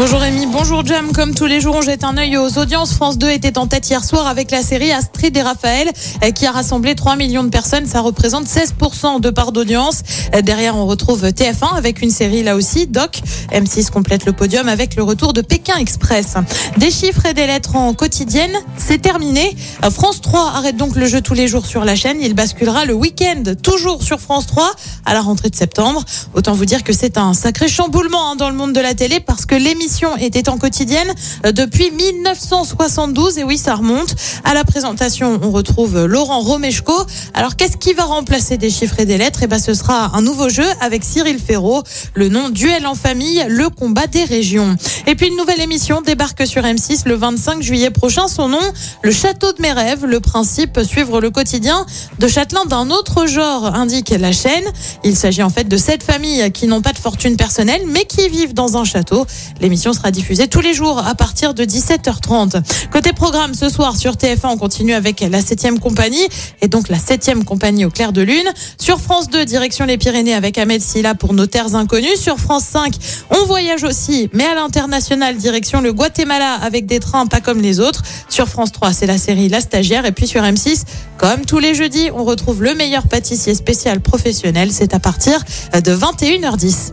Bonjour Rémi, bonjour Jam. Comme tous les jours, on jette un œil aux audiences. France 2 était en tête hier soir avec la série Astrid et Raphaël euh, qui a rassemblé 3 millions de personnes. Ça représente 16% de part d'audience. Euh, Derrière, on retrouve TF1 avec une série là aussi, Doc. M6 complète le podium avec le retour de Pékin Express. Des chiffres et des lettres en quotidienne, c'est terminé. Euh, France 3 arrête donc le jeu tous les jours sur la chaîne. Il basculera le week-end toujours sur France 3 à la rentrée de septembre. Autant vous dire que c'est un sacré chamboulement hein, dans le monde de la télé parce que l'émission était en quotidienne euh, depuis 1972. Et oui, ça remonte. À la présentation, on retrouve Laurent Romeshko. Alors, qu'est-ce qui va remplacer des chiffres et des lettres? Eh ben, ce sera un nouveau jeu avec Cyril Ferraud. Le nom Duel en famille, le combat des régions. Et puis, une nouvelle émission débarque sur M6 le 25 juillet prochain. Son nom, Le Château de mes rêves. Le principe, suivre le quotidien de châtelain d'un autre genre, indique la chaîne. Il s'agit en fait de sept familles qui n'ont pas de fortune personnelle, mais qui vivent dans un château. L'émission sera diffusée tous les jours à partir de 17h30. Côté programme, ce soir sur TF1, on continue avec la 7 compagnie et donc la 7 compagnie au clair de lune. Sur France 2, direction les Pyrénées avec Ahmed Silla pour nos terres inconnues. Sur France 5, on voyage aussi, mais à l'international, direction le Guatemala avec des trains pas comme les autres. Sur France 3, c'est la série La Stagiaire. Et puis sur M6, comme tous les jeudis, on retrouve le meilleur pâtissier spécial professionnel. C'est à partir de 21h10.